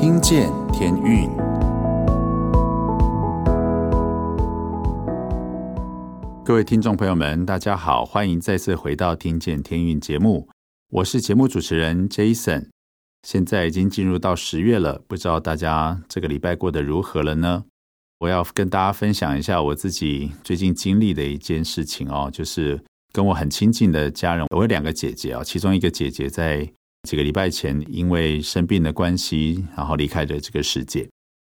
听见天运，各位听众朋友们，大家好，欢迎再次回到《听见天运》节目，我是节目主持人 Jason。现在已经进入到十月了，不知道大家这个礼拜过得如何了呢？我要跟大家分享一下我自己最近经历的一件事情哦，就是跟我很亲近的家人，我有两个姐姐啊，其中一个姐姐在几个礼拜前因为生病的关系，然后离开了这个世界。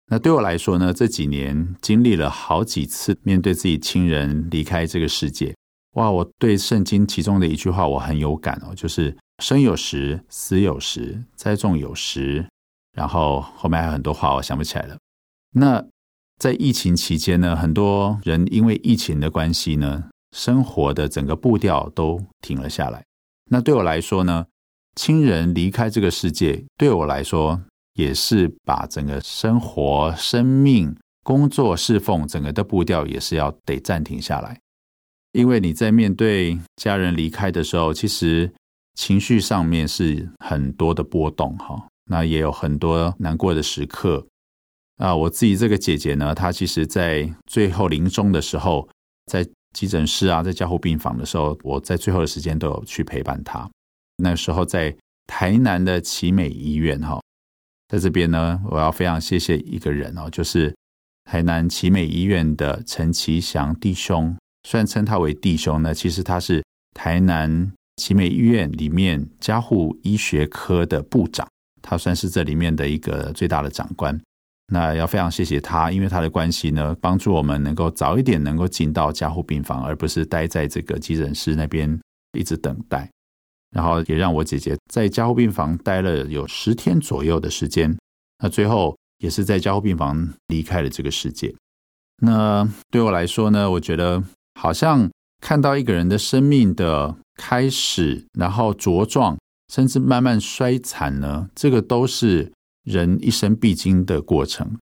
那对我来说呢，这几年经历了好几次面对自己亲人离开这个世界，哇！我对圣经其中的一句话我很有感哦，就是生有时，死有时，栽种有时，然后后面还有很多话我想不起来了。那在疫情期间呢，很多人因为疫情的关系呢，生活的整个步调都停了下来。那对我来说呢，亲人离开这个世界，对我来说也是把整个生活、生命、工作、侍奉整个的步调也是要得暂停下来。因为你在面对家人离开的时候，其实情绪上面是很多的波动哈，那也有很多难过的时刻。啊，我自己这个姐姐呢，她其实在最后临终的时候，在急诊室啊，在加护病房的时候，我在最后的时间都有去陪伴她。那时候在台南的奇美医院哈，在这边呢，我要非常谢谢一个人哦，就是台南奇美医院的陈其祥弟兄。虽然称他为弟兄呢，其实他是台南奇美医院里面加护医学科的部长，他算是这里面的一个最大的长官。那要非常谢谢他，因为他的关系呢，帮助我们能够早一点能够进到加护病房，而不是待在这个急诊室那边一直等待。然后也让我姐姐在加护病房待了有十天左右的时间。那最后也是在加护病房离开了这个世界。那对我来说呢，我觉得好像看到一个人的生命的开始，然后茁壮，甚至慢慢衰残呢，这个都是。人一生必经的过程。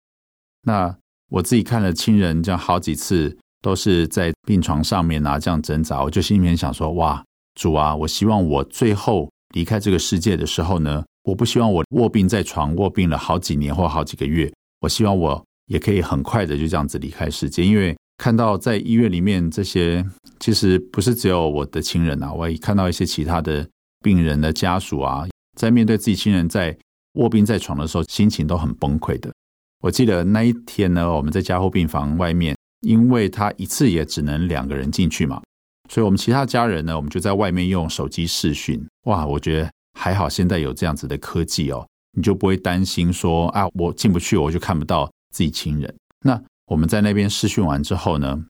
那我自己看了亲人这样好几次，都是在病床上面啊这样挣扎，我就心里面想说：哇，主啊，我希望我最后离开这个世界的时候呢，我不希望我卧病在床，卧病了好几年或好几个月，我希望我也可以很快的就这样子离开世界。因为看到在医院里面这些，其实不是只有我的亲人啊，我也看到一些其他的病人的家属啊，在面对自己亲人在。卧病在床的时候，心情都很崩溃的。我记得那一天呢，我们在加护病房外面，因为他一次也只能两个人进去嘛，所以我们其他家人呢，我们就在外面用手机视讯。哇，我觉得还好，现在有这样子的科技哦，你就不会担心说啊，我进不去，我就看不到自己亲人。那我们在那边视讯完之后呢，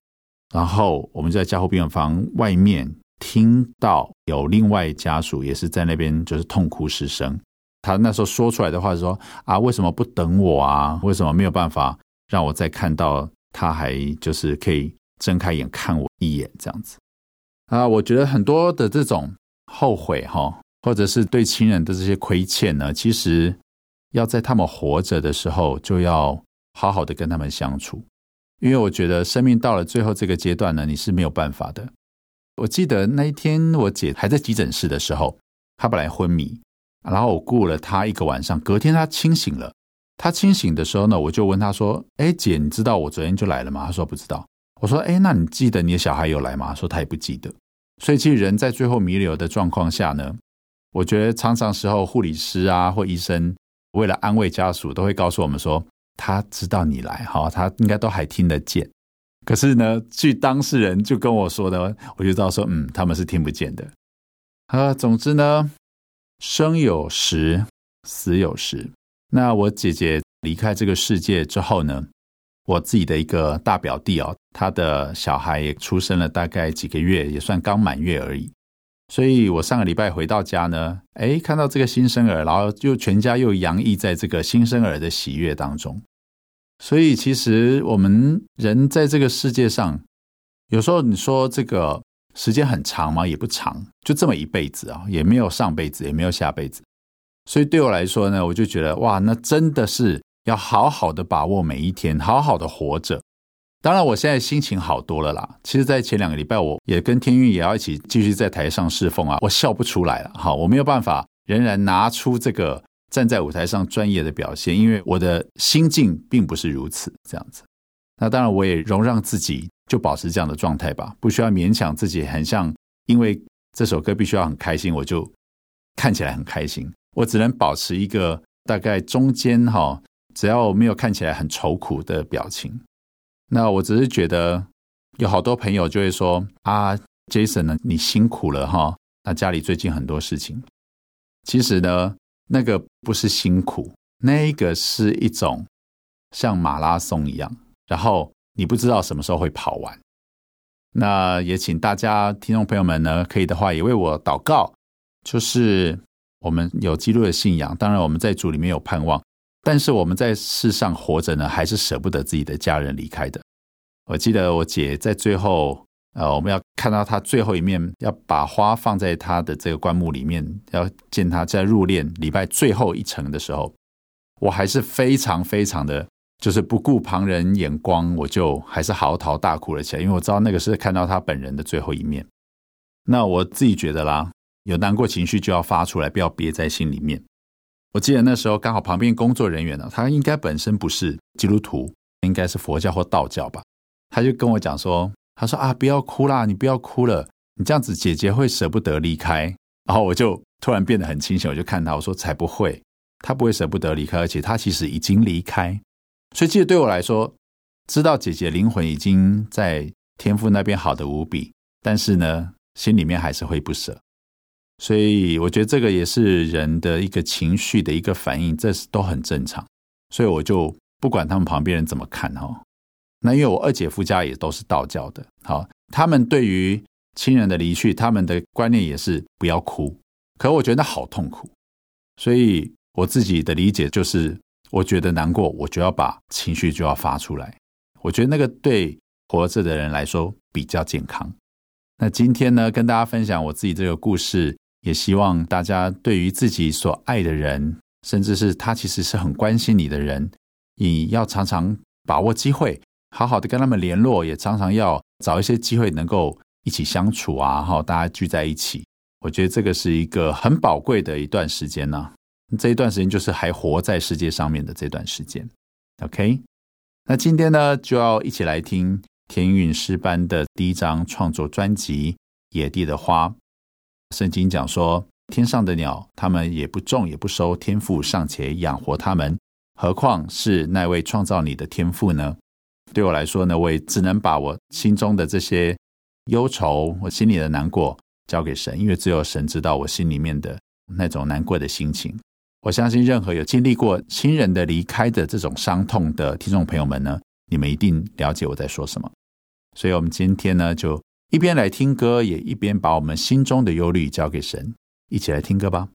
然后我们就在加护病房外面听到有另外家属也是在那边就是痛哭失声。他那时候说出来的话是说啊，为什么不等我啊？为什么没有办法让我再看到他还就是可以睁开眼看我一眼这样子啊？我觉得很多的这种后悔哈，或者是对亲人的这些亏欠呢，其实要在他们活着的时候就要好好的跟他们相处，因为我觉得生命到了最后这个阶段呢，你是没有办法的。我记得那一天我姐还在急诊室的时候，她本来昏迷。然后我顾了她一个晚上，隔天她清醒了。她清醒的时候呢，我就问她说：“哎，姐，你知道我昨天就来了吗？”她说不知道。我说：“哎，那你记得你的小孩有来吗？”说他也不记得。所以其实人在最后弥留的状况下呢，我觉得常常时候护理师啊或医生为了安慰家属，都会告诉我们说他知道你来，哈，他应该都还听得见。可是呢，据当事人就跟我说的，我就知道说，嗯，他们是听不见的。啊，总之呢。生有时，死有时。那我姐姐离开这个世界之后呢，我自己的一个大表弟哦，他的小孩也出生了，大概几个月，也算刚满月而已。所以我上个礼拜回到家呢，哎，看到这个新生儿，然后就全家又洋溢在这个新生儿的喜悦当中。所以其实我们人在这个世界上，有时候你说这个。时间很长吗？也不长，就这么一辈子啊，也没有上辈子，也没有下辈子。所以对我来说呢，我就觉得哇，那真的是要好好的把握每一天，好好的活着。当然，我现在心情好多了啦。其实，在前两个礼拜，我也跟天运也要一起继续在台上侍奉啊，我笑不出来了。好，我没有办法，仍然拿出这个站在舞台上专业的表现，因为我的心境并不是如此这样子。那当然，我也容让自己就保持这样的状态吧，不需要勉强自己，很像因为这首歌必须要很开心，我就看起来很开心。我只能保持一个大概中间哈，只要没有看起来很愁苦的表情。那我只是觉得有好多朋友就会说啊，Jason 呢，你辛苦了哈。那家里最近很多事情，其实呢，那个不是辛苦，那个是一种像马拉松一样，然后你不知道什么时候会跑完。那也请大家听众朋友们呢，可以的话也为我祷告，就是我们有基督的信仰，当然我们在主里面有盼望，但是我们在世上活着呢，还是舍不得自己的家人离开的。我记得我姐在最后。呃，我们要看到她最后一面，要把花放在她的这个棺木里面，要见她在入殓礼拜最后一程的时候，我还是非常非常的，就是不顾旁人眼光，我就还是嚎啕大哭了起来，因为我知道那个是看到他本人的最后一面。那我自己觉得啦，有难过情绪就要发出来，不要憋在心里面。我记得那时候刚好旁边工作人员呢，他应该本身不是基督徒，应该是佛教或道教吧，他就跟我讲说。他说啊，不要哭啦，你不要哭了，你这样子姐姐会舍不得离开。然后我就突然变得很清醒，我就看他，我说才不会，他不会舍不得离开，而且他其实已经离开。所以，其实对我来说，知道姐姐灵魂已经在天父那边好的无比，但是呢，心里面还是会不舍。所以，我觉得这个也是人的一个情绪的一个反应，这是都很正常。所以，我就不管他们旁边人怎么看哈。那因为我二姐夫家也都是道教的，好，他们对于亲人的离去，他们的观念也是不要哭。可我觉得好痛苦，所以我自己的理解就是，我觉得难过，我就要把情绪就要发出来。我觉得那个对活着的人来说比较健康。那今天呢，跟大家分享我自己这个故事，也希望大家对于自己所爱的人，甚至是他其实是很关心你的人，你要常常把握机会。好好的跟他们联络，也常常要找一些机会能够一起相处啊，哈，大家聚在一起，我觉得这个是一个很宝贵的一段时间呢、这一段时间就是还活在世界上面的这段时间。OK，那今天呢就要一起来听天韵诗班的第一张创作专辑《野地的花》。圣经讲说，天上的鸟，它们也不种也不收，天父尚且养活它们，何况是那位创造你的天父呢？对我来说呢，我也只能把我心中的这些忧愁，我心里的难过交给神，因为只有神知道我心里面的那种难过的心情。我相信任何有经历过亲人的离开的这种伤痛的听众朋友们呢，你们一定了解我在说什么。所以，我们今天呢，就一边来听歌，也一边把我们心中的忧虑交给神，一起来听歌吧。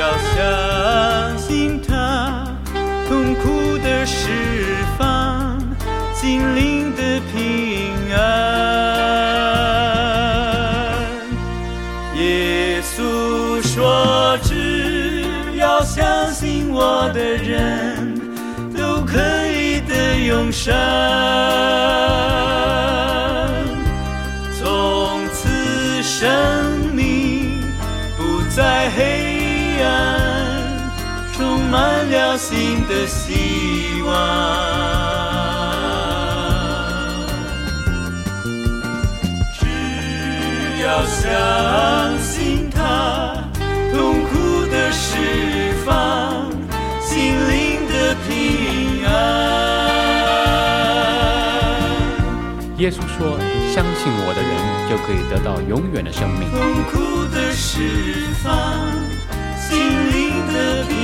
要相信他，痛苦的释放，心灵的平安。耶稣说，只要相信我的人，都可以得永生。满了新的希望。只要相信他。痛苦的释放心灵的平安。耶稣说：“相信我的人，就可以得到永远的生命。”痛苦的释放，心灵的平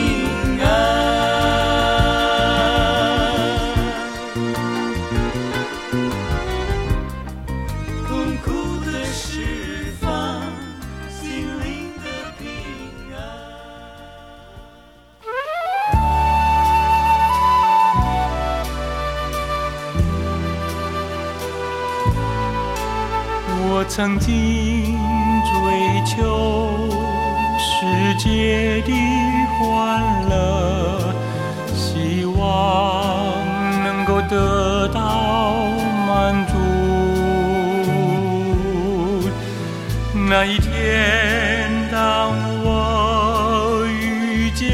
曾经追求世界的欢乐，希望能够得到满足。那一天，当我遇见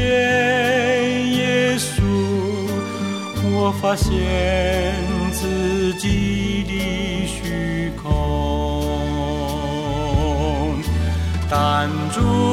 耶稣，我发现自己的虚空。珍珠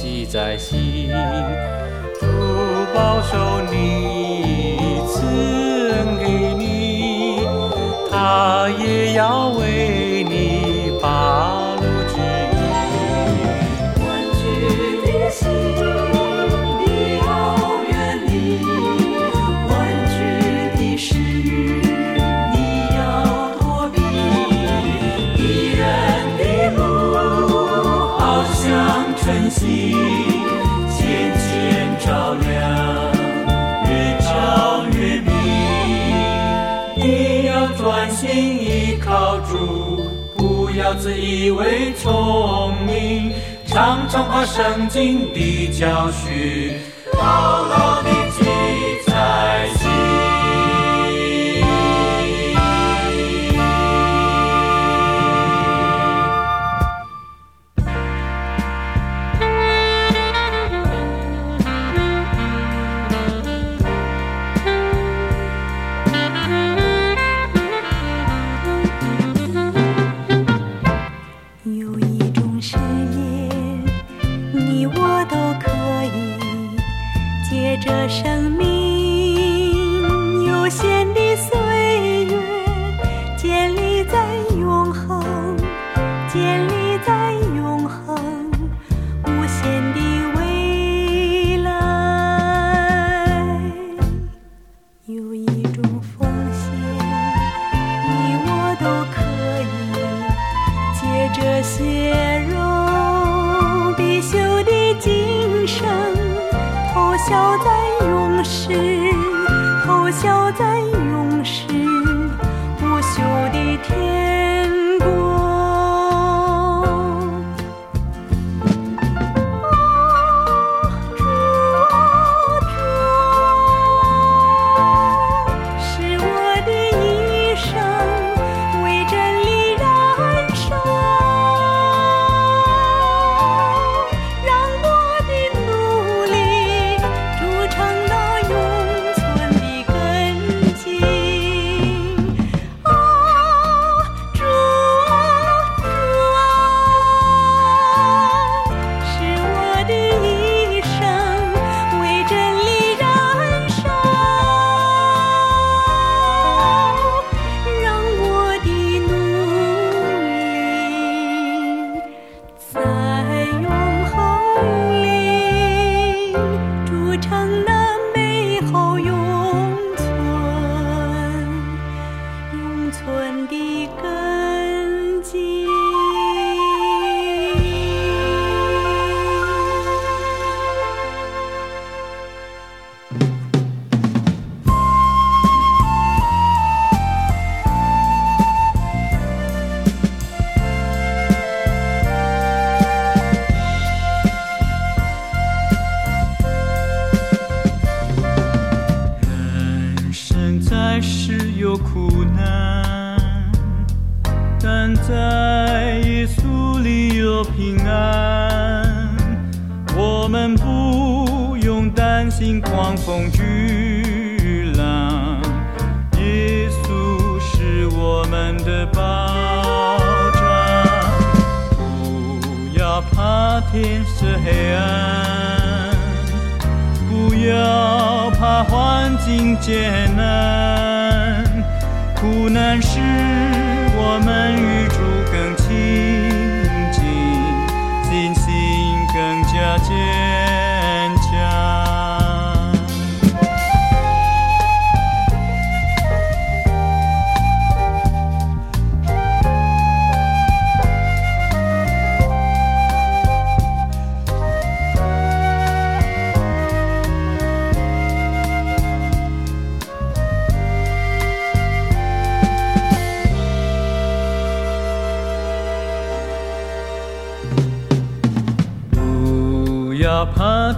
记忆在晨曦渐渐照亮，日照越明。你要专心依靠主，不要自以为聪明，常常把圣经的教训牢牢地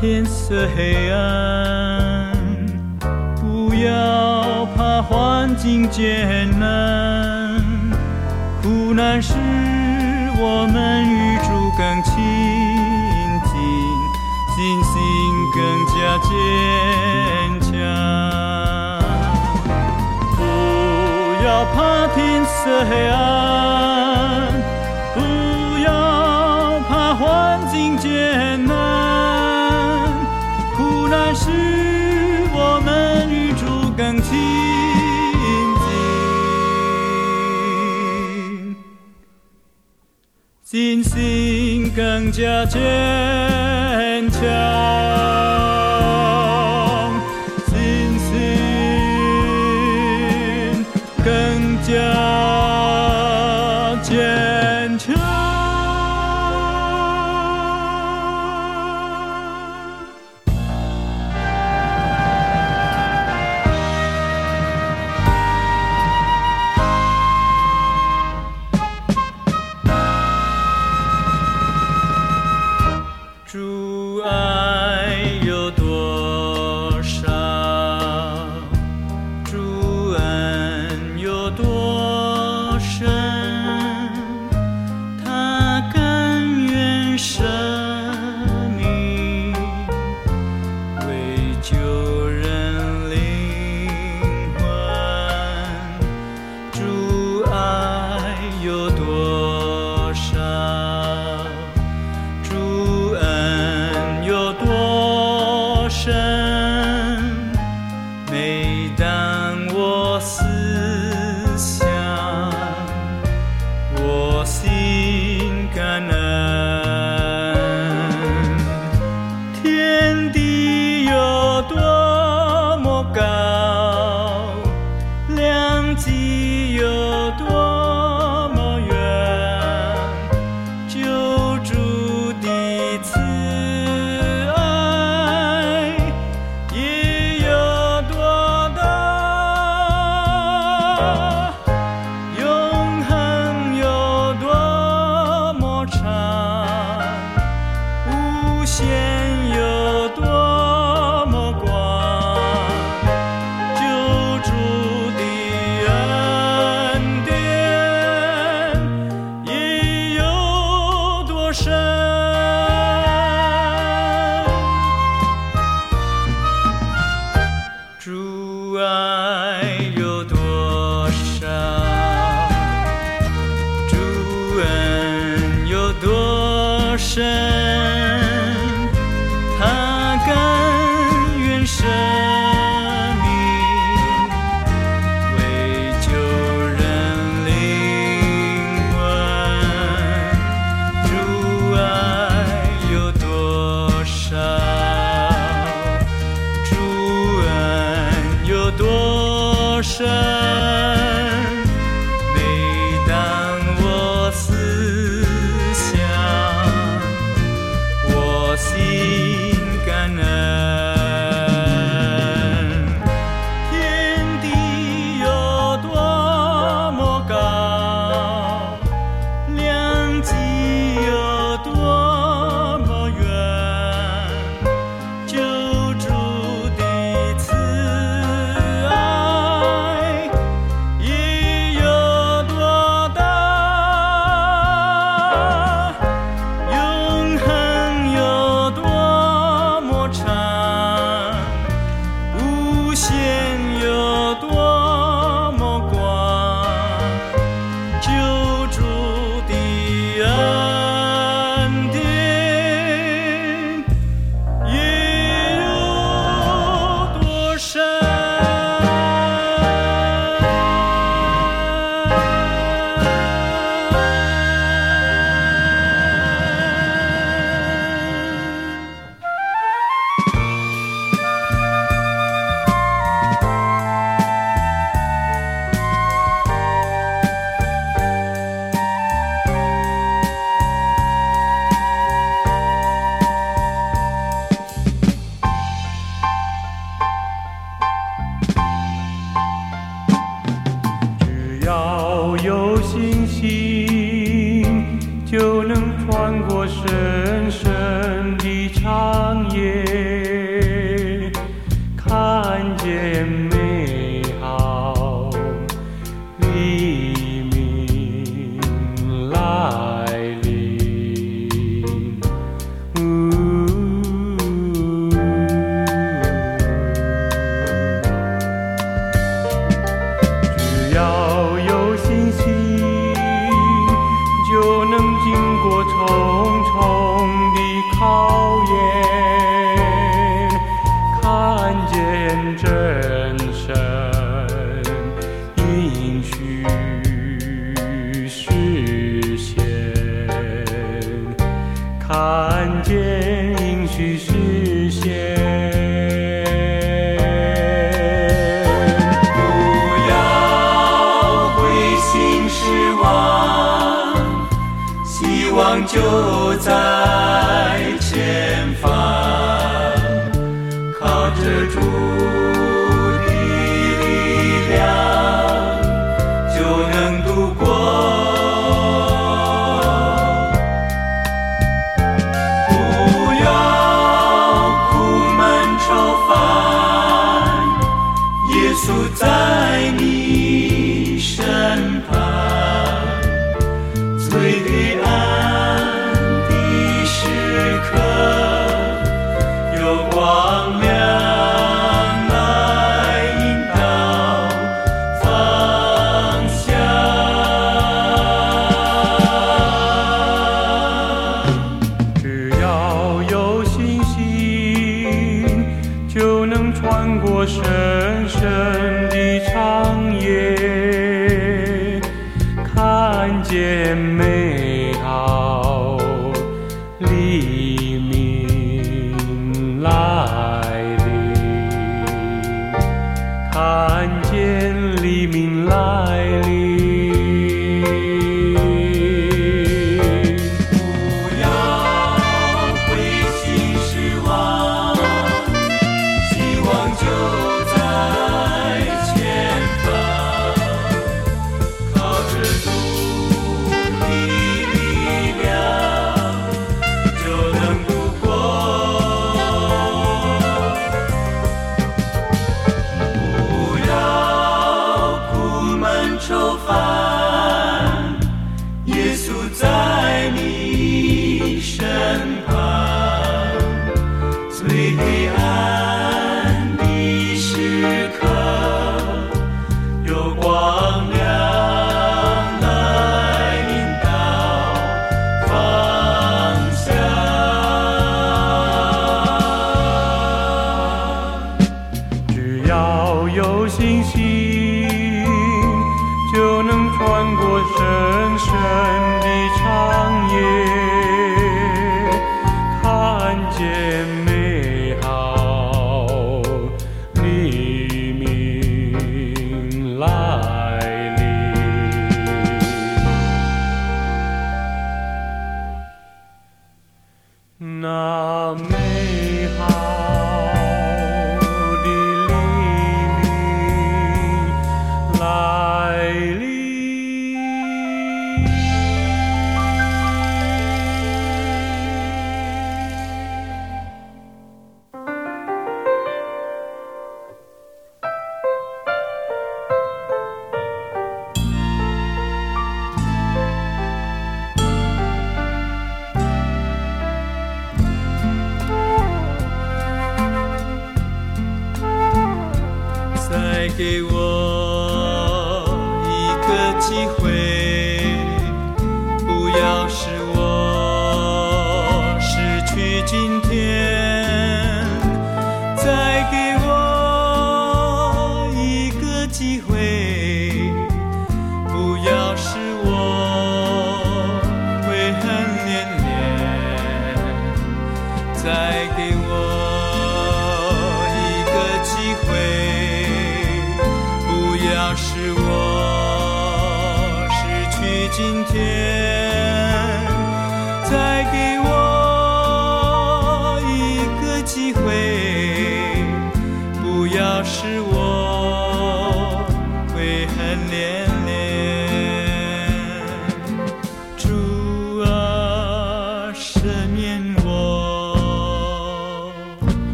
天色黑暗不要怕环境艰难苦难使我们与主更亲近信心更加坚强。不要怕天色黑暗更加坚强。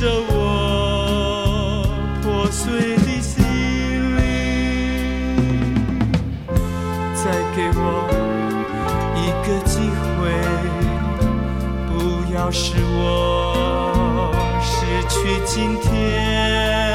着我破碎的心灵，再给我一个机会，不要使我失去今天。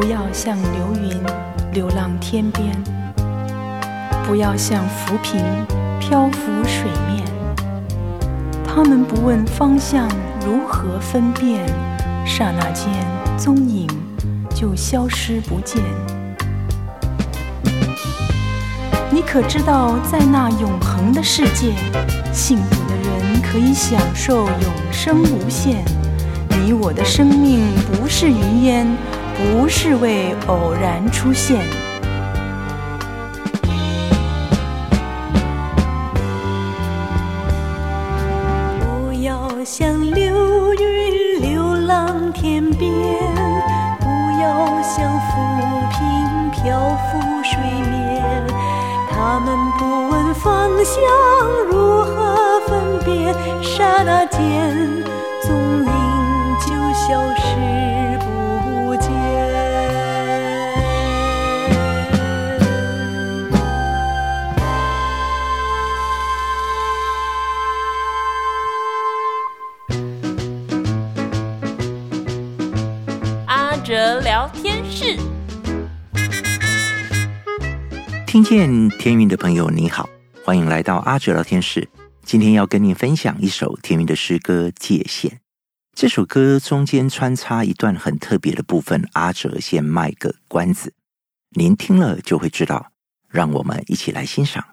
不要像流云流浪天边，不要像浮萍漂浮水面。他们不问方向，如何分辨？刹那间，踪影就消失不见。你可知道，在那永恒的世界，幸福的人可以享受永生无限。你我的生命不是云烟。不是为偶然出现。不要像流云流浪天边，不要像浮萍漂浮水面。他们不问方向，如何分辨？刹那间，踪影就消失见天云的朋友，你好，欢迎来到阿哲聊天室。今天要跟您分享一首天云的诗歌《界限》。这首歌中间穿插一段很特别的部分，阿哲先卖个关子，您听了就会知道。让我们一起来欣赏。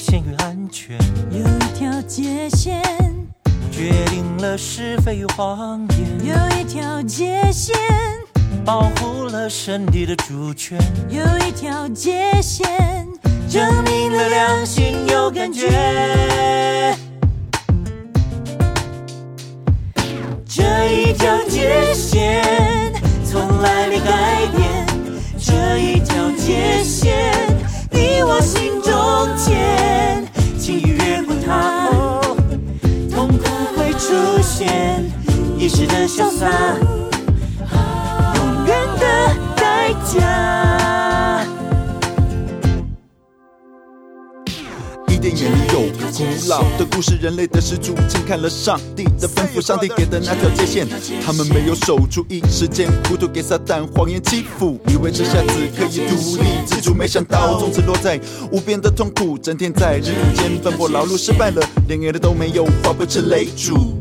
险与安全，有一条界线，决定了是非与谎言，有一条界线，保护了身体的主权，有一条界线，证明了良心有感觉。这一条界线从来没改变，这一条界线轻易，越过它，痛苦会出现，一时的潇洒，永远的代价。电影里有古老的故事，人类的始祖轻看了上帝的吩咐，上帝给的那条界线，他们没有守住，一时间糊涂给撒旦谎言欺负，以为这下子可以独立自主，没想到从此落在无边的痛苦，整天在日间奔波劳碌，失败了，连饿的都没有，化不成泪珠。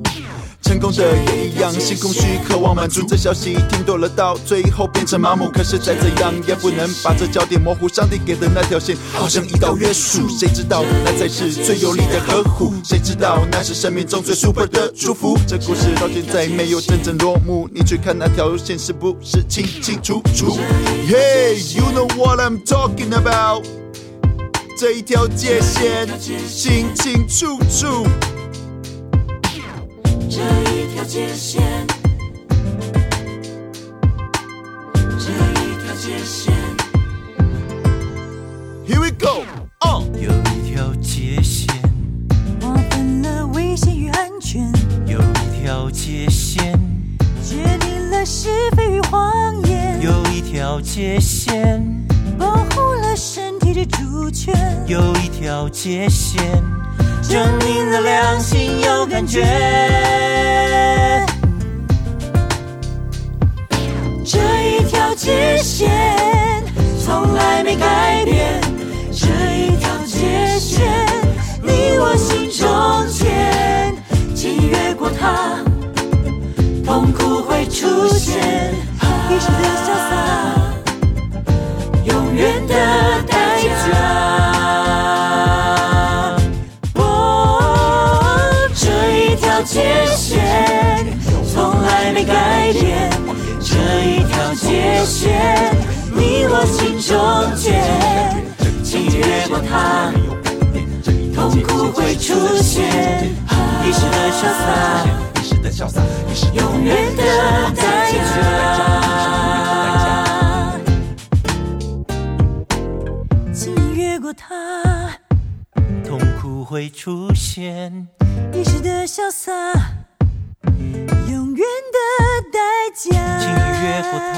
成功的也一样，心空虚，渴望满足。这消息听多了，到最后变成麻木。可是再怎样也不能把这焦点模糊。上帝给的那条线，好像一道约束。谁知道那才是最有力的呵护？谁知道那是生命中最 super 的祝福？这故事到现在没有真正落幕。你去看那条线是不是清清楚楚？Hey, you know what I'm talking about？这一条界线清清楚楚。这一条界线，这一条界线，Here we go，哦，有一条界线，划分了危险与安全；有一条界线，决定了是非与谎言；有一条界线，保护了身体的主权；有一条界线。证明了良心有感觉，没改变，这一条界线你我心中间，轻越过它，痛苦会出现，一时的潇洒，永远的代价。这一条界线从来没改变，这一条界线你我心中间，轻越过它，痛苦会出现，一时的潇洒，一时的潇洒，一时永远的代价，轻越过它，痛苦会出现。一时的潇洒，永远的代价。轻越过它，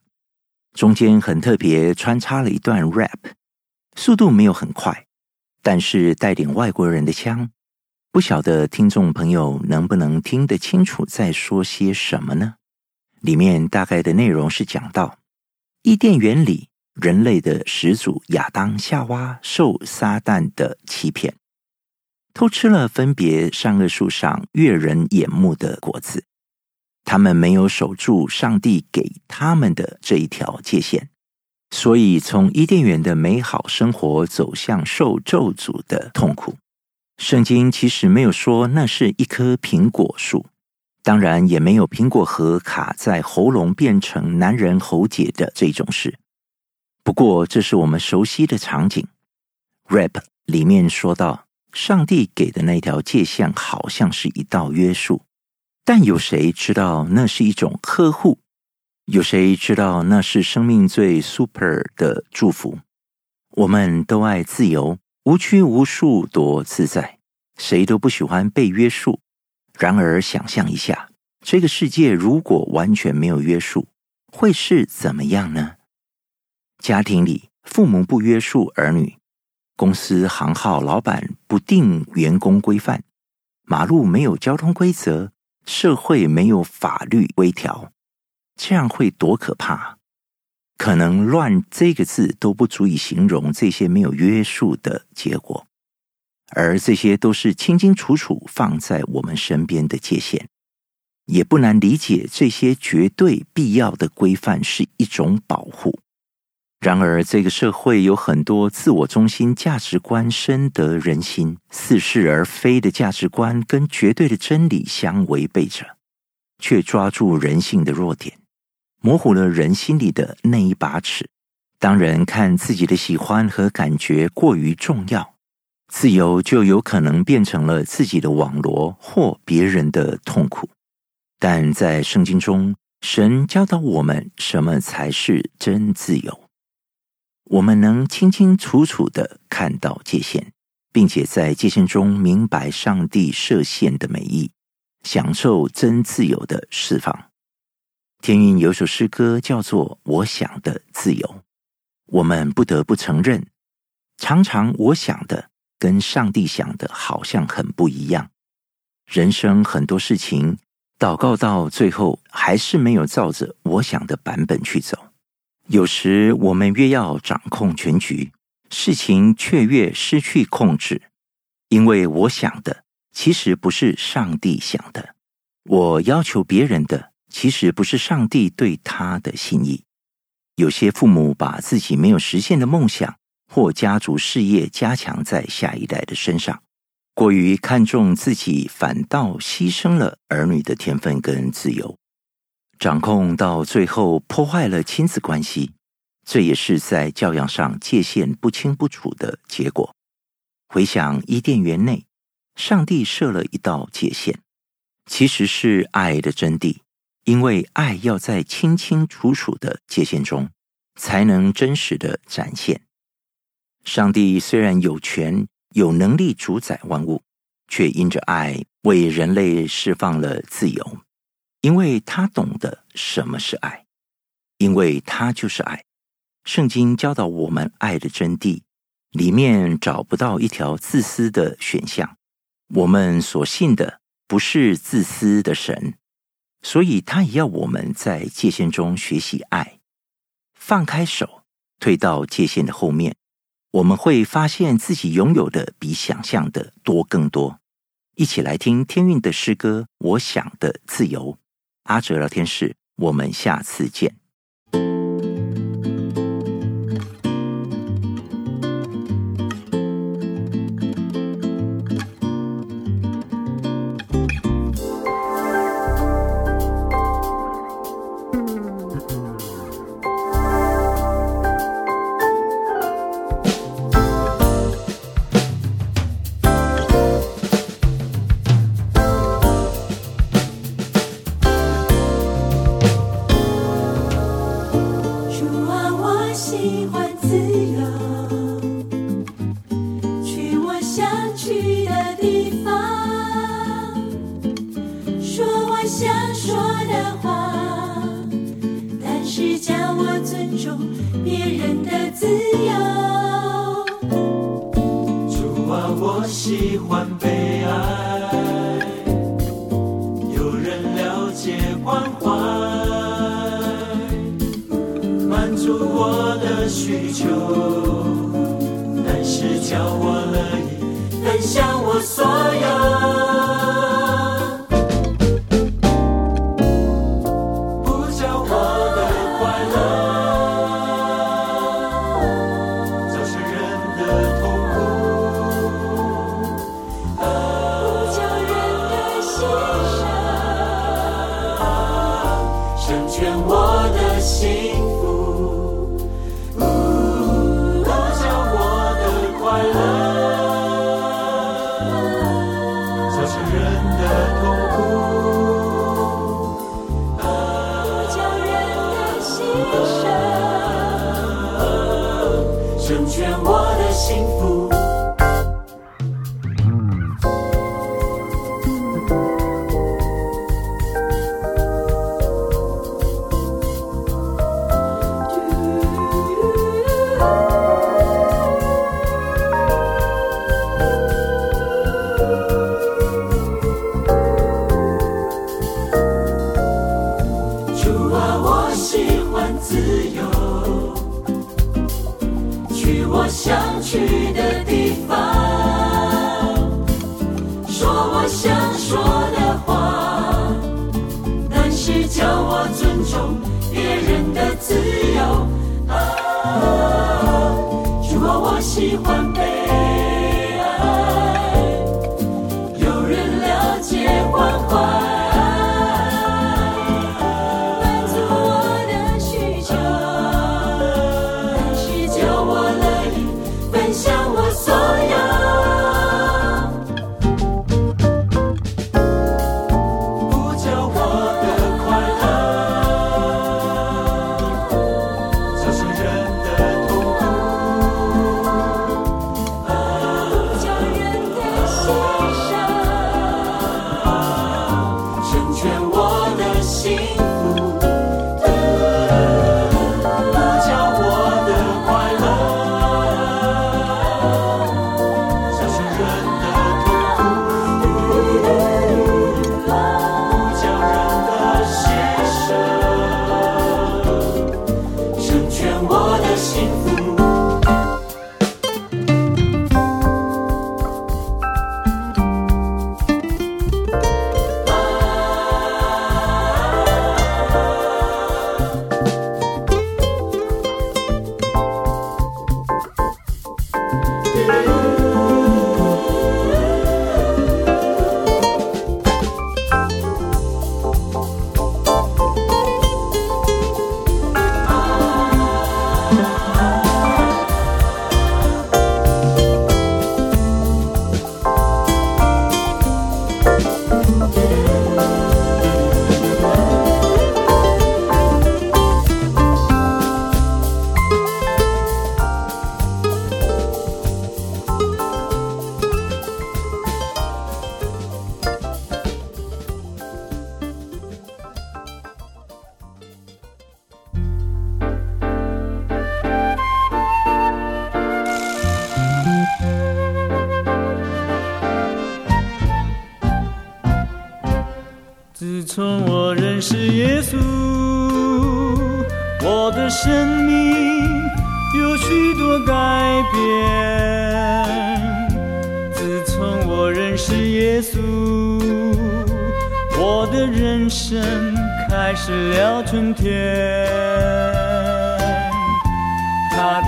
中间很特别穿插了一段 rap，速度没有很快，但是带点外国人的腔，不晓得听众朋友能不能听得清楚在说些什么呢？里面大概的内容是讲到伊甸园里人类的始祖亚当夏娃受撒旦的欺骗。偷吃了分别善恶树上悦人眼目的果子，他们没有守住上帝给他们的这一条界限，所以从伊甸园的美好生活走向受咒诅的痛苦。圣经其实没有说那是一棵苹果树，当然也没有苹果核卡在喉咙变成男人喉结的这种事。不过这是我们熟悉的场景，rap 里面说到。上帝给的那条界限好像是一道约束，但有谁知道那是一种呵护？有谁知道那是生命最 super 的祝福？我们都爱自由，无拘无束，多自在。谁都不喜欢被约束。然而，想象一下，这个世界如果完全没有约束，会是怎么样呢？家庭里，父母不约束儿女。公司行号老板不定员工规范，马路没有交通规则，社会没有法律规条，这样会多可怕？可能“乱”这个字都不足以形容这些没有约束的结果，而这些都是清清楚楚放在我们身边的界限，也不难理解，这些绝对必要的规范是一种保护。然而，这个社会有很多自我中心价值观深得人心、似是而非的价值观，跟绝对的真理相违背着，却抓住人性的弱点，模糊了人心里的那一把尺。当人看自己的喜欢和感觉过于重要，自由就有可能变成了自己的网罗或别人的痛苦。但在圣经中，神教导我们什么才是真自由。我们能清清楚楚的看到界限，并且在界限中明白上帝设限的美意，享受真自由的释放。天韵有首诗歌叫做《我想的自由》，我们不得不承认，常常我想的。跟上帝想的好像很不一样。人生很多事情，祷告到最后还是没有照着我想的版本去走。有时我们越要掌控全局，事情却越失去控制，因为我想的其实不是上帝想的，我要求别人的其实不是上帝对他的心意。有些父母把自己没有实现的梦想。或家族事业加强在下一代的身上，过于看重自己，反倒牺牲了儿女的天分跟自由，掌控到最后破坏了亲子关系，这也是在教养上界限不清不楚的结果。回想伊甸园内，上帝设了一道界限，其实是爱的真谛，因为爱要在清清楚楚的界限中，才能真实的展现。上帝虽然有权有能力主宰万物，却因着爱为人类释放了自由，因为他懂得什么是爱，因为他就是爱。圣经教导我们爱的真谛，里面找不到一条自私的选项。我们所信的不是自私的神，所以他也要我们在界限中学习爱，放开手，退到界限的后面。我们会发现自己拥有的比想象的多更多。一起来听天韵的诗歌《我想的自由》。阿哲聊天室，我们下次见。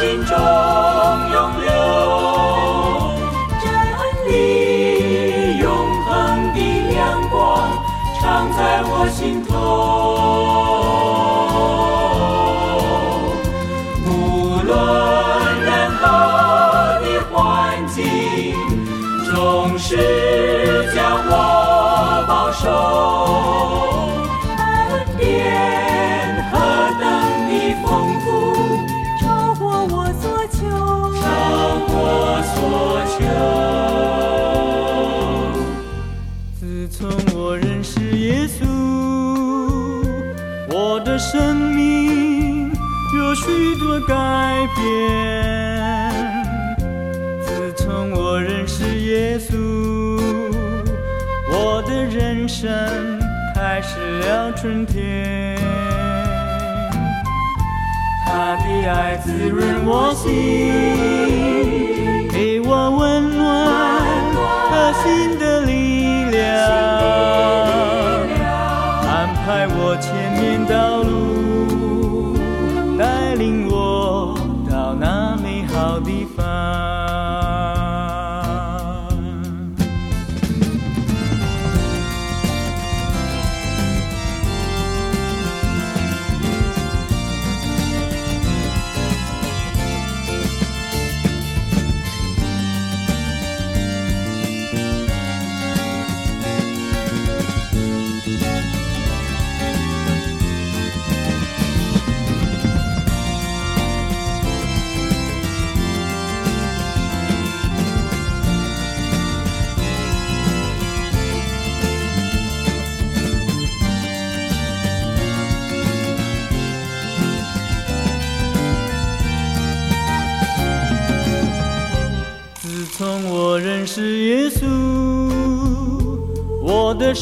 心中永留，真理永恒的亮光常在我心头。无论任何的环境，总是将我保守。自从我认识耶稣，我的生命有许多改变。自从我认识耶稣，我的人生开始了春天。他的爱滋润我心，我温暖和新的力量，安排我前面道路，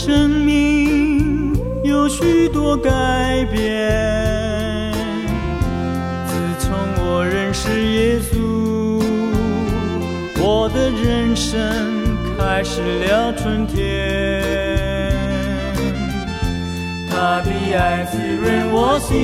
生命有许多改变。自从我认识耶稣，我的人生开始了春天。他的爱滋润我心，